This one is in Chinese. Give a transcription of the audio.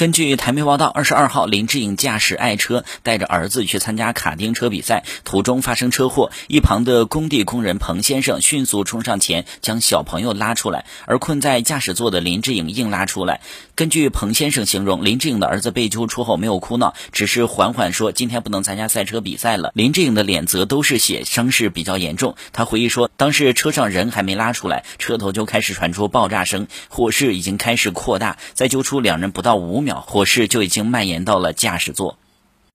根据台媒报道，二十二号，林志颖驾驶爱车带着儿子去参加卡丁车比赛，途中发生车祸，一旁的工地工人彭先生迅速冲上前将小朋友拉出来，而困在驾驶座的林志颖硬拉出来。根据彭先生形容，林志颖的儿子被救出后没有哭闹，只是缓缓说今天不能参加赛车比赛了。林志颖的脸则都是血，伤势比较严重。他回忆说，当时车上人还没拉出来，车头就开始传出爆炸声，火势已经开始扩大，在救出两人不到五秒。火势就已经蔓延到了驾驶座。